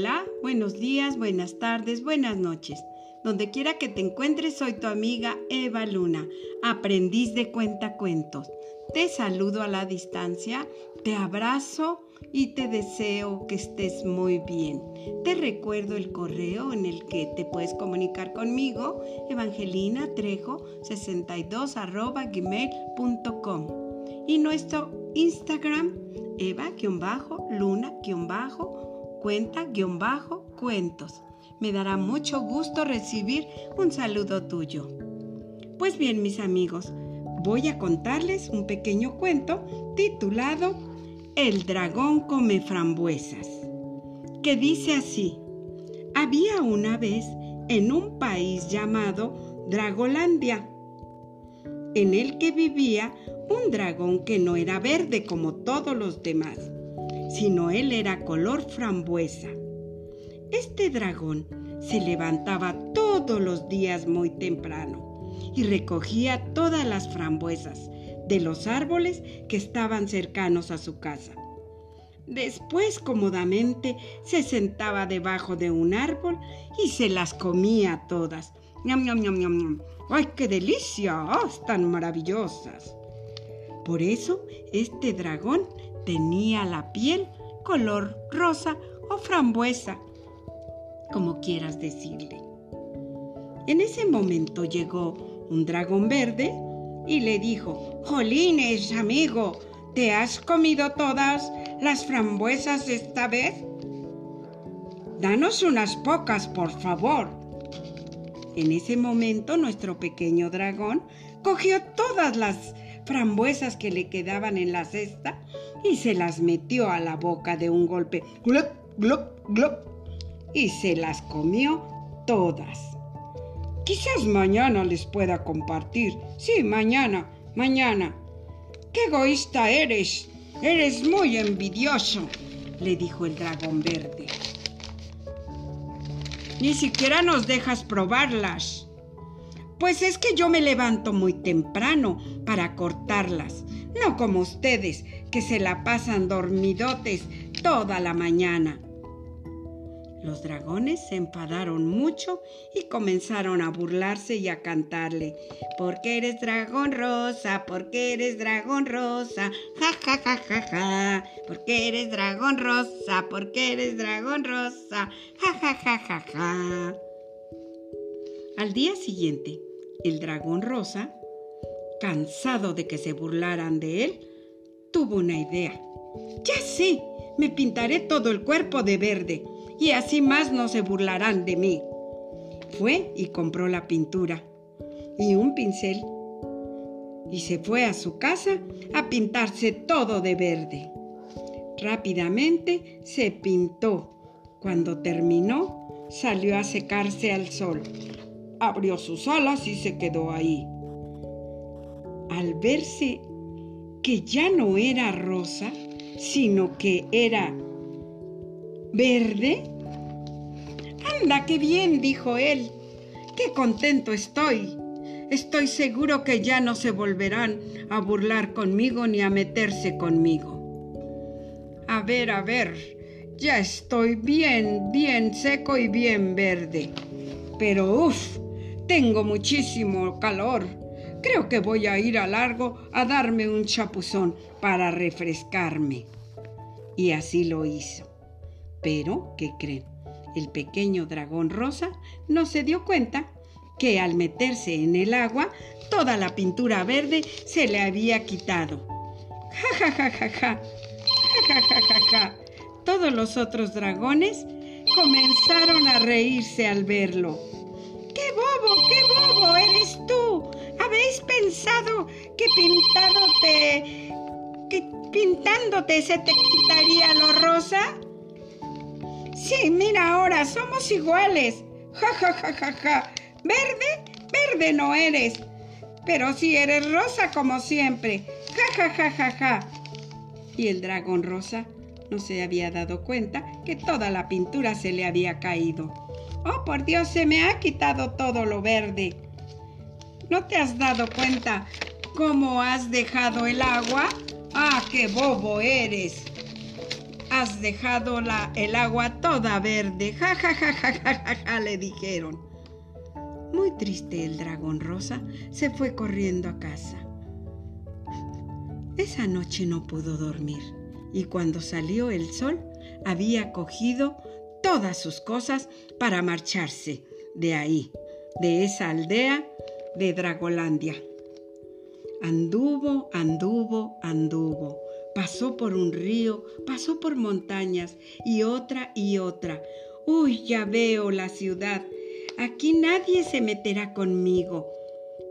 Hola, buenos días, buenas tardes, buenas noches. Donde quiera que te encuentres, soy tu amiga Eva Luna, aprendiz de cuentacuentos. Te saludo a la distancia, te abrazo y te deseo que estés muy bien. Te recuerdo el correo en el que te puedes comunicar conmigo, evangelina trejo 62 gmail.com y nuestro Instagram, eva-luna-cuenta-cuentos. Me dará mucho gusto recibir un saludo tuyo. Pues bien, mis amigos, voy a contarles un pequeño cuento titulado El dragón come frambuesas, que dice así. Había una vez en un país llamado Dragolandia, en el que vivía un dragón que no era verde como todos los demás, sino él era color frambuesa. Este dragón se levantaba todos los días muy temprano y recogía todas las frambuesas de los árboles que estaban cercanos a su casa. Después cómodamente se sentaba debajo de un árbol y se las comía todas. ¡Ñam, ñam, ñam, ñam! ¡Ay, qué delicia! ¡Oh, ¡Tan maravillosas! Por eso este dragón tenía la piel color rosa o frambuesa, como quieras decirle. En ese momento llegó un dragón verde y le dijo, Jolines, amigo, ¿te has comido todas las frambuesas esta vez? Danos unas pocas, por favor. En ese momento nuestro pequeño dragón cogió todas las frambuesas que le quedaban en la cesta y se las metió a la boca de un golpe. ¡Glop, glop, glop! Y se las comió todas. Quizás mañana les pueda compartir. Sí, mañana, mañana. ¡Qué egoísta eres! Eres muy envidioso, le dijo el dragón verde. Ni siquiera nos dejas probarlas. Pues es que yo me levanto muy temprano para cortarlas, no como ustedes que se la pasan dormidotes toda la mañana. Los dragones se enfadaron mucho y comenzaron a burlarse y a cantarle. Porque eres dragón rosa, porque eres dragón rosa, ja ja ja ja ja. Porque eres dragón rosa, porque eres dragón rosa, ja ja ja ja ja. Al día siguiente, el dragón rosa, cansado de que se burlaran de él, tuvo una idea. Ya sé, me pintaré todo el cuerpo de verde y así más no se burlarán de mí. Fue y compró la pintura y un pincel y se fue a su casa a pintarse todo de verde. Rápidamente se pintó. Cuando terminó, salió a secarse al sol abrió sus alas y se quedó ahí. Al verse que ya no era rosa, sino que era verde, anda, qué bien, dijo él, qué contento estoy. Estoy seguro que ya no se volverán a burlar conmigo ni a meterse conmigo. A ver, a ver, ya estoy bien, bien seco y bien verde. Pero uff, tengo muchísimo calor. Creo que voy a ir a largo a darme un chapuzón para refrescarme. Y así lo hizo. Pero, ¿qué creen? El pequeño dragón rosa no se dio cuenta que al meterse en el agua, toda la pintura verde se le había quitado. Ja, ja, ja, ja, ja. Ja, ja, ja, ja, Todos los otros dragones comenzaron a reírse al verlo. ¡Qué bobo, qué bobo eres tú! ¿Habéis pensado que pintándote, que pintándote se te quitaría lo rosa? Sí, mira ahora, somos iguales. Ja, ja, ja, ja, ja. Verde, verde no eres. Pero sí eres rosa como siempre. Ja, ja, ja, ja, ja. Y el dragón rosa no se había dado cuenta que toda la pintura se le había caído. Oh, por Dios, se me ha quitado todo lo verde. ¿No te has dado cuenta cómo has dejado el agua? Ah, qué bobo eres. has dejado la, el agua toda verde. Ja, ja, ja, ja, ja, ja, ja, le dijeron. Muy triste el dragón rosa se fue corriendo a casa. Esa noche no pudo dormir y cuando salió el sol había cogido todas sus cosas para marcharse de ahí, de esa aldea de Dragolandia. Anduvo, anduvo, anduvo. Pasó por un río, pasó por montañas y otra y otra. Uy, ya veo la ciudad. Aquí nadie se meterá conmigo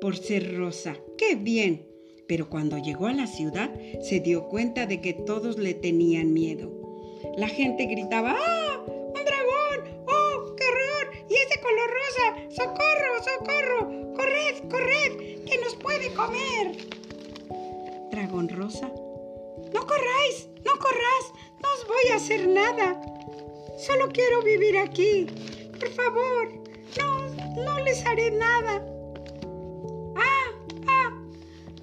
por ser rosa. ¡Qué bien! Pero cuando llegó a la ciudad se dio cuenta de que todos le tenían miedo. La gente gritaba, ¡Ah! Puede comer! Dragón rosa. No corráis, no corráis, no os voy a hacer nada. Solo quiero vivir aquí. Por favor, no, no les haré nada.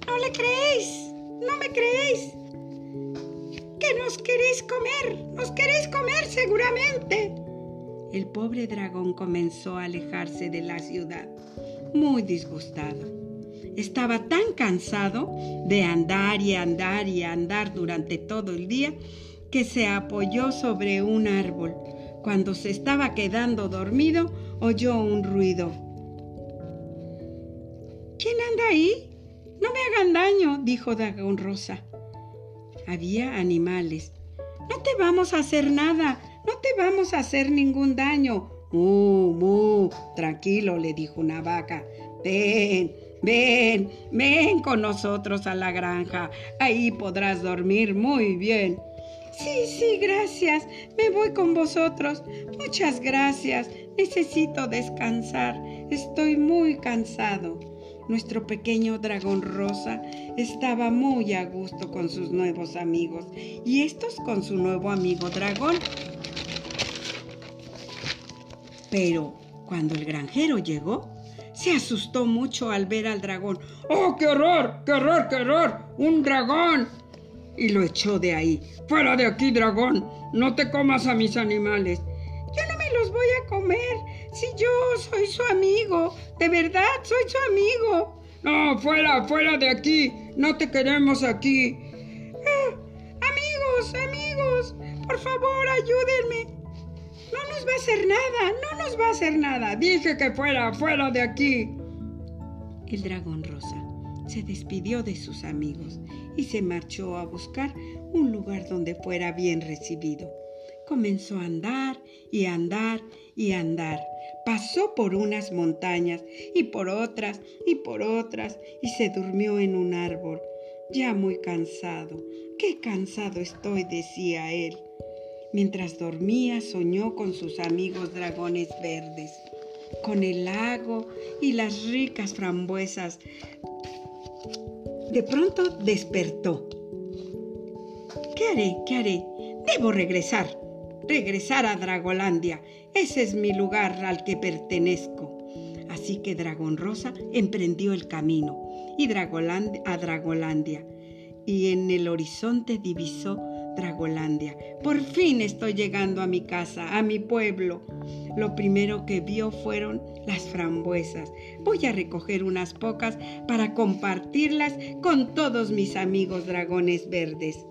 ¿No le creéis? ¿No me creéis? Que nos queréis comer, nos queréis comer seguramente. El pobre dragón comenzó a alejarse de la ciudad, muy disgustado. Estaba tan cansado de andar y andar y andar durante todo el día que se apoyó sobre un árbol. Cuando se estaba quedando dormido, oyó un ruido. ¿Quién anda ahí? No me hagan daño, dijo Dragón Rosa. Había animales. No te vamos a hacer nada, no te vamos a hacer ningún daño. Mu, mu, tranquilo, le dijo una vaca. Ven, ven, ven con nosotros a la granja. Ahí podrás dormir muy bien. Sí, sí, gracias. Me voy con vosotros. Muchas gracias. Necesito descansar. Estoy muy cansado nuestro pequeño dragón rosa estaba muy a gusto con sus nuevos amigos y estos con su nuevo amigo dragón. Pero cuando el granjero llegó, se asustó mucho al ver al dragón. ¡Oh, qué horror! ¡Qué horror! ¡Qué horror! ¡Un dragón! Y lo echó de ahí. ¡Fuera de aquí, dragón! No te comas a mis animales. Yo no me los voy a comer. Si yo soy su amigo, de verdad soy su amigo. No, fuera, fuera de aquí. No te queremos aquí. Ah, amigos, amigos, por favor, ayúdenme. No nos va a hacer nada, no nos va a hacer nada. Dije que fuera, fuera de aquí. El dragón rosa se despidió de sus amigos y se marchó a buscar un lugar donde fuera bien recibido comenzó a andar y andar y andar. Pasó por unas montañas y por otras y por otras y se durmió en un árbol, ya muy cansado. Qué cansado estoy, decía él. Mientras dormía soñó con sus amigos dragones verdes, con el lago y las ricas frambuesas. De pronto despertó. ¿Qué haré? ¿Qué haré? Debo regresar regresar a Dragolandia. Ese es mi lugar al que pertenezco. Así que Dragón Rosa emprendió el camino y a Dragolandia. Y en el horizonte divisó Dragolandia. Por fin estoy llegando a mi casa, a mi pueblo. Lo primero que vio fueron las frambuesas. Voy a recoger unas pocas para compartirlas con todos mis amigos dragones verdes.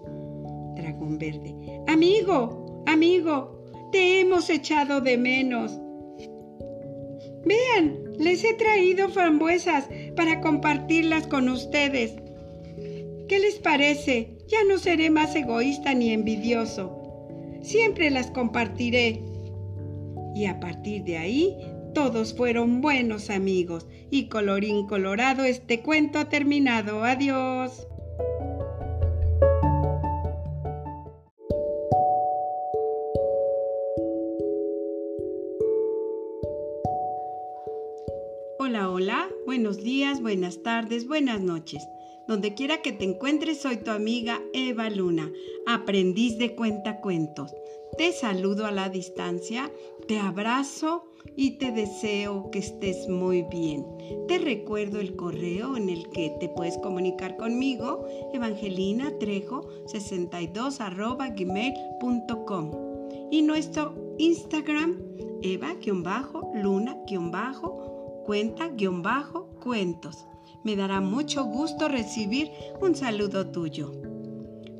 Dragón verde. Amigo, Amigo, te hemos echado de menos. Vean, les he traído frambuesas para compartirlas con ustedes. ¿Qué les parece? Ya no seré más egoísta ni envidioso. Siempre las compartiré. Y a partir de ahí, todos fueron buenos amigos. Y colorín colorado, este cuento ha terminado. Adiós. Hola, hola, buenos días, buenas tardes, buenas noches. Donde quiera que te encuentres, soy tu amiga Eva Luna, aprendiz de cuentacuentos. Te saludo a la distancia, te abrazo y te deseo que estés muy bien. Te recuerdo el correo en el que te puedes comunicar conmigo, evangelina trejo 62 gmail.com y nuestro Instagram, eva-luna-cuenta-cuentos. Me dará mucho gusto recibir un saludo tuyo.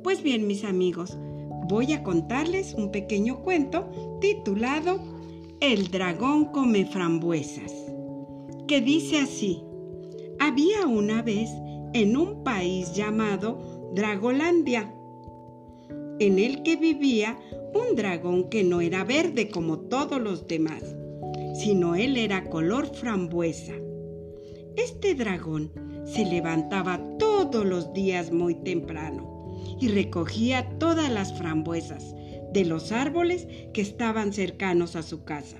Pues bien, mis amigos, voy a contarles un pequeño cuento titulado El dragón come frambuesas, que dice así. Había una vez en un país llamado Dragolandia, en el que vivía un dragón que no era verde como todos los demás, sino él era color frambuesa. Este dragón se levantaba todos los días muy temprano y recogía todas las frambuesas de los árboles que estaban cercanos a su casa.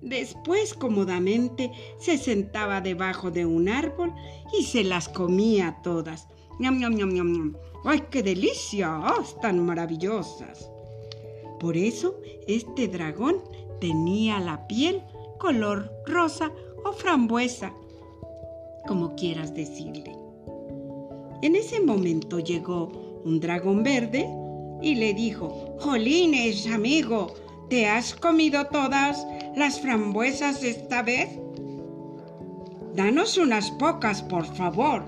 Después cómodamente se sentaba debajo de un árbol y se las comía todas. ¡Ñam, ñam, ñam, ñam! ¡Ay, qué delicia! ¡Oh, ¡Tan maravillosas! Por eso este dragón tenía la piel color rosa o frambuesa, como quieras decirle. En ese momento llegó un dragón verde y le dijo, Jolines, amigo, ¿te has comido todas las frambuesas esta vez? Danos unas pocas, por favor.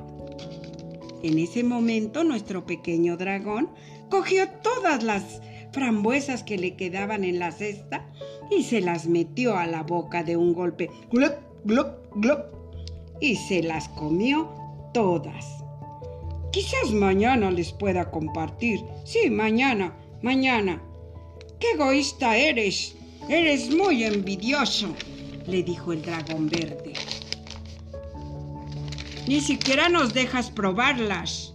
En ese momento nuestro pequeño dragón cogió todas las frambuesas que le quedaban en la cesta y se las metió a la boca de un golpe. ¡Glop, glop, glop! Y se las comió todas. Quizás mañana les pueda compartir. Sí, mañana, mañana. ¡Qué egoísta eres! Eres muy envidioso, le dijo el dragón verde. Ni siquiera nos dejas probarlas.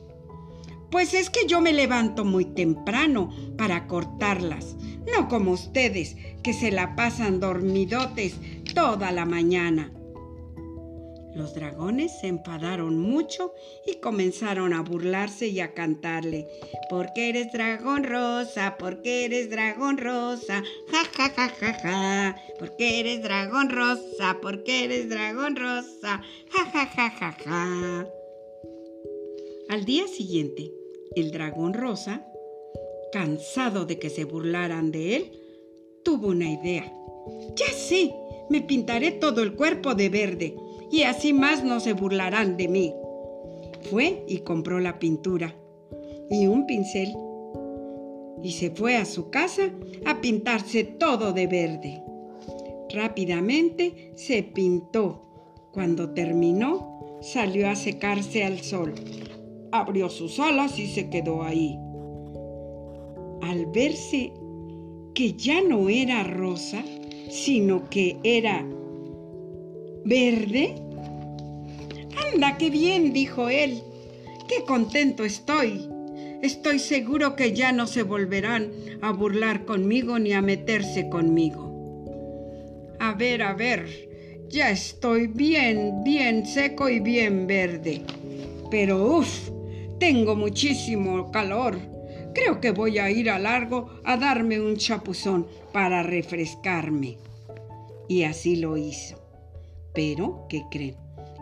Pues es que yo me levanto muy temprano para cortarlas, no como ustedes que se la pasan dormidotes toda la mañana. Los dragones se enfadaron mucho y comenzaron a burlarse y a cantarle. Porque eres dragón rosa, porque eres dragón rosa, ja ja ja ja ja. Porque eres dragón rosa, porque eres dragón rosa, ja ja ja ja ja. Al día siguiente, el dragón rosa, cansado de que se burlaran de él, tuvo una idea. Ya sé, me pintaré todo el cuerpo de verde y así más no se burlarán de mí. Fue y compró la pintura y un pincel y se fue a su casa a pintarse todo de verde. Rápidamente se pintó. Cuando terminó, salió a secarse al sol. Abrió sus alas y se quedó ahí. Al verse que ya no era rosa, sino que era ¿Verde? Anda, qué bien, dijo él. Qué contento estoy. Estoy seguro que ya no se volverán a burlar conmigo ni a meterse conmigo. A ver, a ver, ya estoy bien, bien seco y bien verde. Pero uff, tengo muchísimo calor. Creo que voy a ir a largo a darme un chapuzón para refrescarme. Y así lo hizo. Pero, ¿qué creen?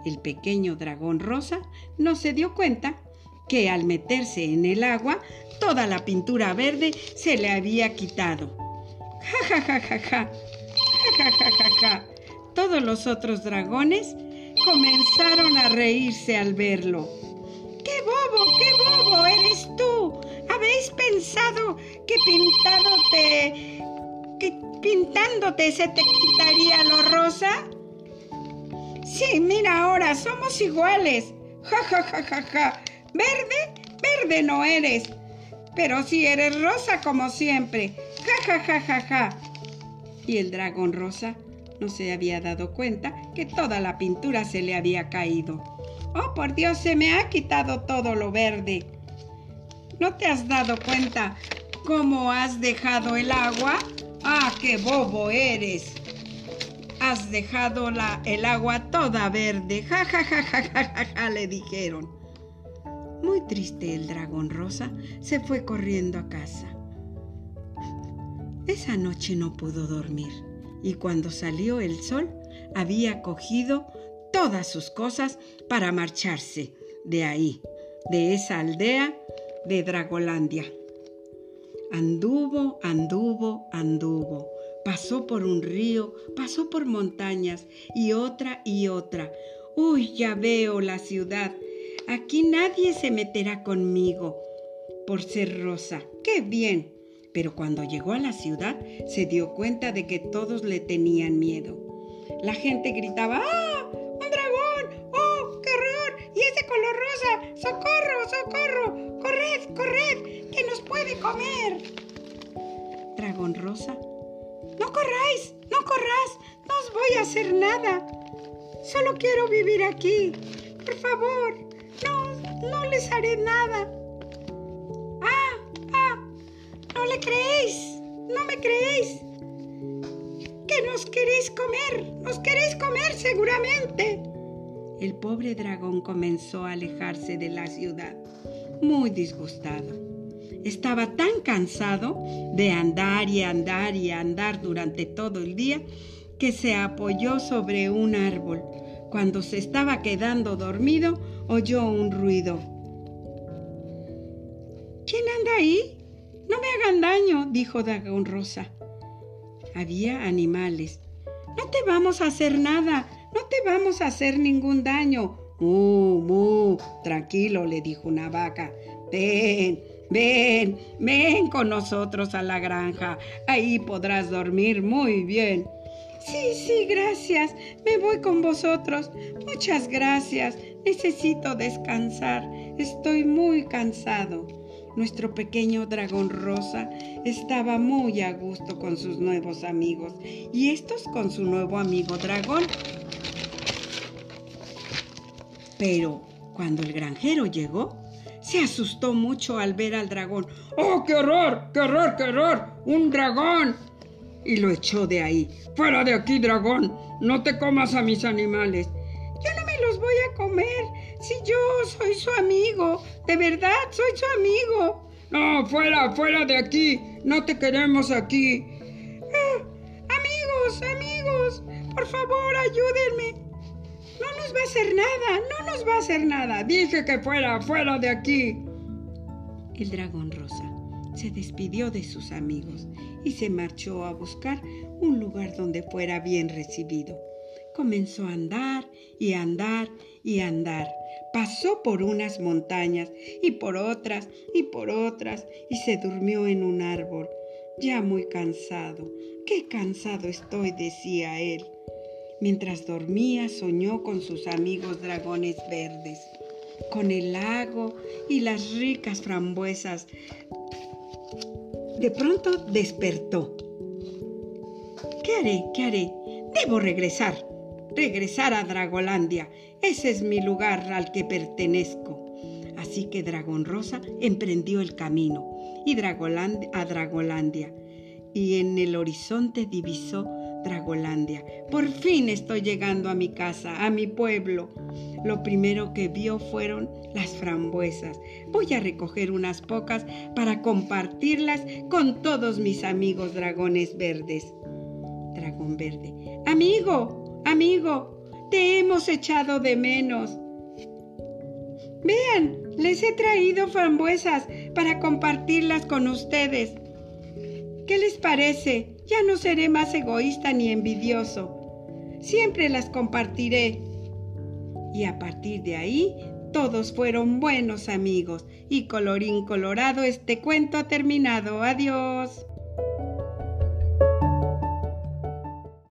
El pequeño dragón rosa no se dio cuenta que al meterse en el agua, toda la pintura verde se le había quitado. Ja, ja, ja, ja, ja. Ja, ja, ja, ja, Todos los otros dragones comenzaron a reírse al verlo. ¡Qué bobo, qué bobo eres tú! ¿Habéis pensado que pintándote, que pintándote se te quitaría lo rosa? Sí, mira ahora, somos iguales. Ja, ja, ja, ja, ja. Verde, verde no eres. Pero sí eres rosa como siempre. Ja, ja, ja, ja, ja. Y el dragón rosa no se había dado cuenta que toda la pintura se le había caído. Oh, por Dios, se me ha quitado todo lo verde. ¿No te has dado cuenta cómo has dejado el agua? Ah, qué bobo eres has dejado la, el agua toda verde. Ja, ja, ja, ja, ja, ja, le dijeron. Muy triste el dragón rosa se fue corriendo a casa. Esa noche no pudo dormir y cuando salió el sol había cogido todas sus cosas para marcharse de ahí, de esa aldea de Dragolandia. Anduvo, anduvo, anduvo. Pasó por un río, pasó por montañas y otra y otra. Uy, ya veo la ciudad. Aquí nadie se meterá conmigo por ser rosa. ¡Qué bien! Pero cuando llegó a la ciudad se dio cuenta de que todos le tenían miedo. La gente gritaba, ¡Ah! ¡Un dragón! ¡Oh! ¡Qué horror! ¡Y ese color rosa! ¡Socorro! ¡Socorro! ¡Corred! ¡Corred! ¡Que nos puede comer! Dragón rosa. ¡No corráis! ¡No corráis! ¡No os voy a hacer nada! Solo quiero vivir aquí. Por favor, no, no les haré nada. Ah, ah, no le creéis, no me creéis. Que nos queréis comer, nos queréis comer seguramente. El pobre dragón comenzó a alejarse de la ciudad, muy disgustado. Estaba tan cansado de andar y andar y andar durante todo el día que se apoyó sobre un árbol. Cuando se estaba quedando dormido, oyó un ruido. ¿Quién anda ahí? No me hagan daño, dijo Dragón Rosa. Había animales. No te vamos a hacer nada, no te vamos a hacer ningún daño. Mu, mu, tranquilo, le dijo una vaca. Ven, ven, ven con nosotros a la granja. Ahí podrás dormir muy bien. Sí, sí, gracias. Me voy con vosotros. Muchas gracias. Necesito descansar. Estoy muy cansado. Nuestro pequeño dragón rosa estaba muy a gusto con sus nuevos amigos y estos con su nuevo amigo dragón. Pero cuando el granjero llegó, se asustó mucho al ver al dragón. ¡Oh, qué horror! ¡Qué horror! ¡Qué horror! ¡Un dragón! y lo echó de ahí. ¡Fuera de aquí, dragón! ¡No te comas a mis animales! Yo no me los voy a comer. Si yo soy su amigo. De verdad, soy su amigo. No, fuera, fuera de aquí. No te queremos aquí. Ah, amigos, amigos, por favor, ayúdenme. No nos va a hacer nada, no nos va a hacer nada. Dije que fuera, fuera de aquí. El dragón rosa se despidió de sus amigos y se marchó a buscar un lugar donde fuera bien recibido. Comenzó a andar y andar y andar. Pasó por unas montañas y por otras y por otras y se durmió en un árbol, ya muy cansado. Qué cansado estoy, decía él. Mientras dormía soñó con sus amigos dragones verdes, con el lago y las ricas frambuesas de pronto despertó. ¿Qué haré? ¿Qué haré? Debo regresar. Regresar a Dragolandia. Ese es mi lugar al que pertenezco. Así que Dragón Rosa emprendió el camino y a Dragolandia. Y en el horizonte divisó Dragolandia. Por fin estoy llegando a mi casa, a mi pueblo. Lo primero que vio fueron las frambuesas. Voy a recoger unas pocas para compartirlas con todos mis amigos dragones verdes. Dragón verde. Amigo, amigo, te hemos echado de menos. Vean, les he traído frambuesas para compartirlas con ustedes. ¿Qué les parece? Ya no seré más egoísta ni envidioso. Siempre las compartiré. Y a partir de ahí, todos fueron buenos amigos. Y colorín colorado, este cuento ha terminado. Adiós.